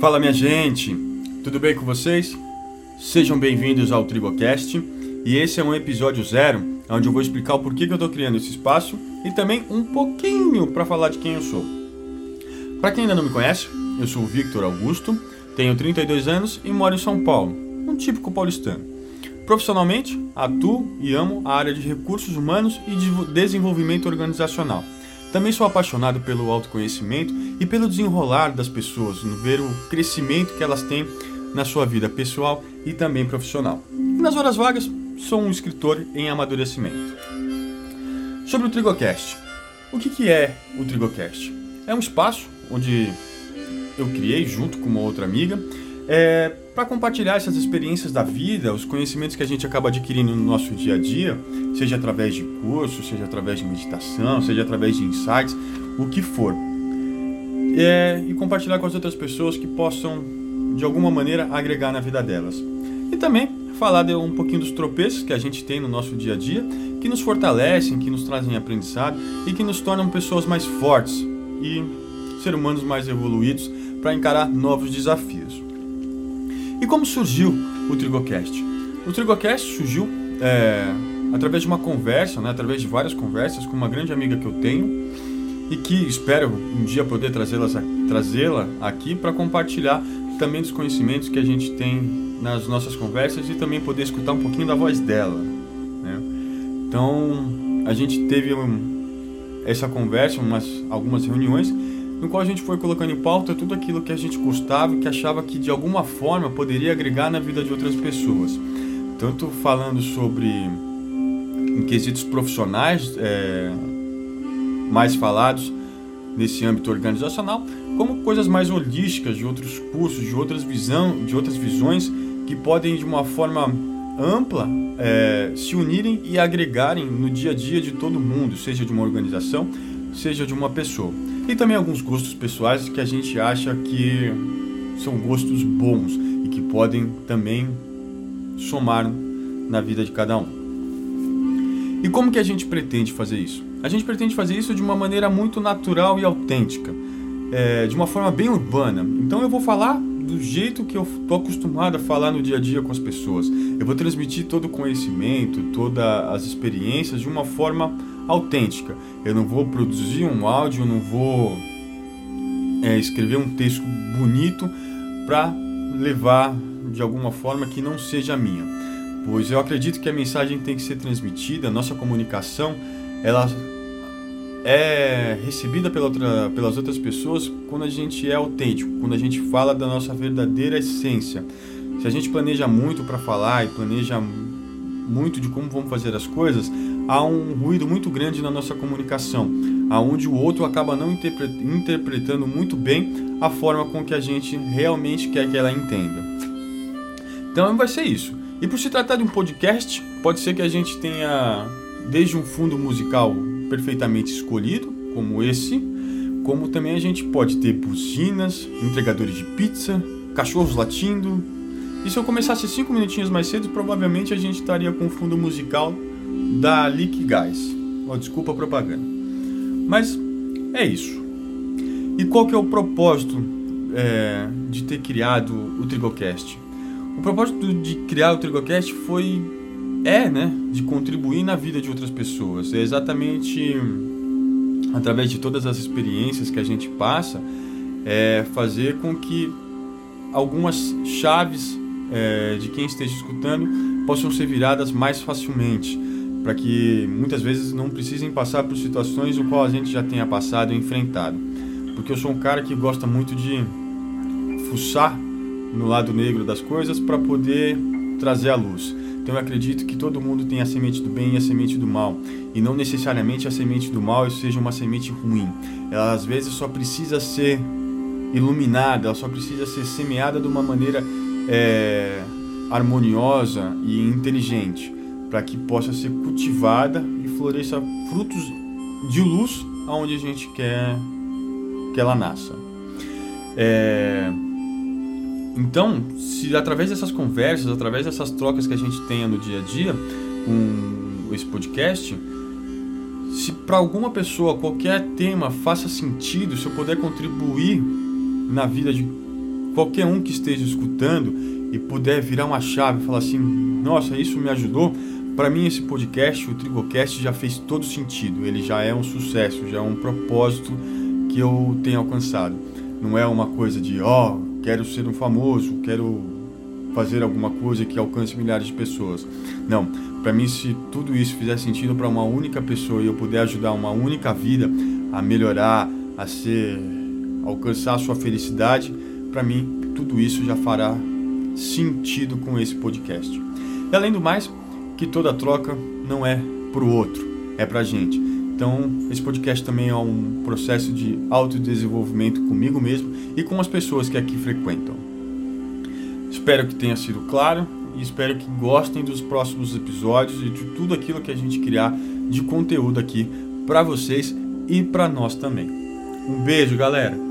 Fala minha gente, tudo bem com vocês? Sejam bem-vindos ao Tribocast e esse é um episódio zero, onde eu vou explicar o porquê que eu estou criando esse espaço e também um pouquinho para falar de quem eu sou. Para quem ainda não me conhece, eu sou o Victor Augusto, tenho 32 anos e moro em São Paulo, um típico paulistano. Profissionalmente, atuo e amo a área de recursos humanos e de desenvolvimento organizacional. Também sou apaixonado pelo autoconhecimento e pelo desenrolar das pessoas, no ver o crescimento que elas têm na sua vida pessoal e também profissional. E nas horas vagas, sou um escritor em amadurecimento. Sobre o Trigocast. O que, que é o Trigocast? É um espaço onde eu criei junto com uma outra amiga é, para compartilhar essas experiências da vida, os conhecimentos que a gente acaba adquirindo no nosso dia a dia, seja através de cursos, seja através de meditação, seja através de insights, o que for. É, e compartilhar com as outras pessoas que possam, de alguma maneira, agregar na vida delas. E também falar de um pouquinho dos tropeços que a gente tem no nosso dia a dia, que nos fortalecem, que nos trazem aprendizado e que nos tornam pessoas mais fortes e ser humanos mais evoluídos para encarar novos desafios. E como surgiu o Trigocast? O Trigocast surgiu é, através de uma conversa, né, através de várias conversas com uma grande amiga que eu tenho e que espero um dia poder trazê-la trazê aqui para compartilhar também dos conhecimentos que a gente tem nas nossas conversas e também poder escutar um pouquinho da voz dela. Né? Então a gente teve um, essa conversa, umas, algumas reuniões no qual a gente foi colocando em pauta tudo aquilo que a gente gostava e que achava que de alguma forma poderia agregar na vida de outras pessoas. Tanto falando sobre em quesitos profissionais é, mais falados nesse âmbito organizacional, como coisas mais holísticas de outros cursos, de outras visão, de outras visões que podem de uma forma ampla é, se unirem e agregarem no dia a dia de todo mundo, seja de uma organização, seja de uma pessoa. E também alguns gostos pessoais que a gente acha que são gostos bons e que podem também somar na vida de cada um. E como que a gente pretende fazer isso? A gente pretende fazer isso de uma maneira muito natural e autêntica, é, de uma forma bem urbana. Então eu vou falar do jeito que eu estou acostumado a falar no dia a dia com as pessoas. Eu vou transmitir todo o conhecimento, todas as experiências de uma forma autêntica. Eu não vou produzir um áudio, eu não vou é, escrever um texto bonito para levar de alguma forma que não seja minha. Pois eu acredito que a mensagem tem que ser transmitida, a nossa comunicação, ela é recebida pela outra, pelas outras pessoas quando a gente é autêntico, quando a gente fala da nossa verdadeira essência. Se a gente planeja muito para falar e planeja muito de como vamos fazer as coisas, há um ruído muito grande na nossa comunicação, aonde o outro acaba não interpretando muito bem a forma com que a gente realmente quer que ela entenda. Então vai ser isso. E por se tratar de um podcast, pode ser que a gente tenha desde um fundo musical perfeitamente escolhido, como esse, como também a gente pode ter buzinas, entregadores de pizza, cachorros latindo. E se eu começasse cinco minutinhos mais cedo, provavelmente a gente estaria com um fundo musical da Liquigás. Oh, desculpa a propaganda. Mas é isso. E qual que é o propósito é, de ter criado o Trigocast? O propósito de criar o Trigocast foi é, né, de contribuir na vida de outras pessoas. É exatamente através de todas as experiências que a gente passa, é fazer com que algumas chaves é, de quem esteja escutando possam ser viradas mais facilmente para que muitas vezes não precisem passar por situações o qual a gente já tenha passado e enfrentado. Porque eu sou um cara que gosta muito de fuçar no lado negro das coisas para poder trazer a luz. Então eu acredito que todo mundo tem a semente do bem e a semente do mal, e não necessariamente a semente do mal seja uma semente ruim. Ela às vezes só precisa ser iluminada, ela só precisa ser semeada de uma maneira é, harmoniosa e inteligente para que possa ser cultivada e floresça frutos de luz aonde a gente quer que ela nasça. É... Então, se através dessas conversas, através dessas trocas que a gente tenha no dia a dia com esse podcast, se para alguma pessoa qualquer tema faça sentido, se eu puder contribuir na vida de qualquer um que esteja escutando e puder virar uma chave e falar assim: nossa, isso me ajudou. Para mim, esse podcast, o Trigocast, já fez todo sentido. Ele já é um sucesso, já é um propósito que eu tenho alcançado. Não é uma coisa de, ó, oh, quero ser um famoso, quero fazer alguma coisa que alcance milhares de pessoas. Não, para mim, se tudo isso fizer sentido para uma única pessoa e eu puder ajudar uma única vida a melhorar, a ser, alcançar a sua felicidade, para mim tudo isso já fará sentido com esse podcast. E além do mais, que toda troca não é para o outro, é para a gente. Então, esse podcast também é um processo de autodesenvolvimento comigo mesmo e com as pessoas que aqui frequentam. Espero que tenha sido claro e espero que gostem dos próximos episódios e de tudo aquilo que a gente criar de conteúdo aqui para vocês e para nós também. Um beijo, galera!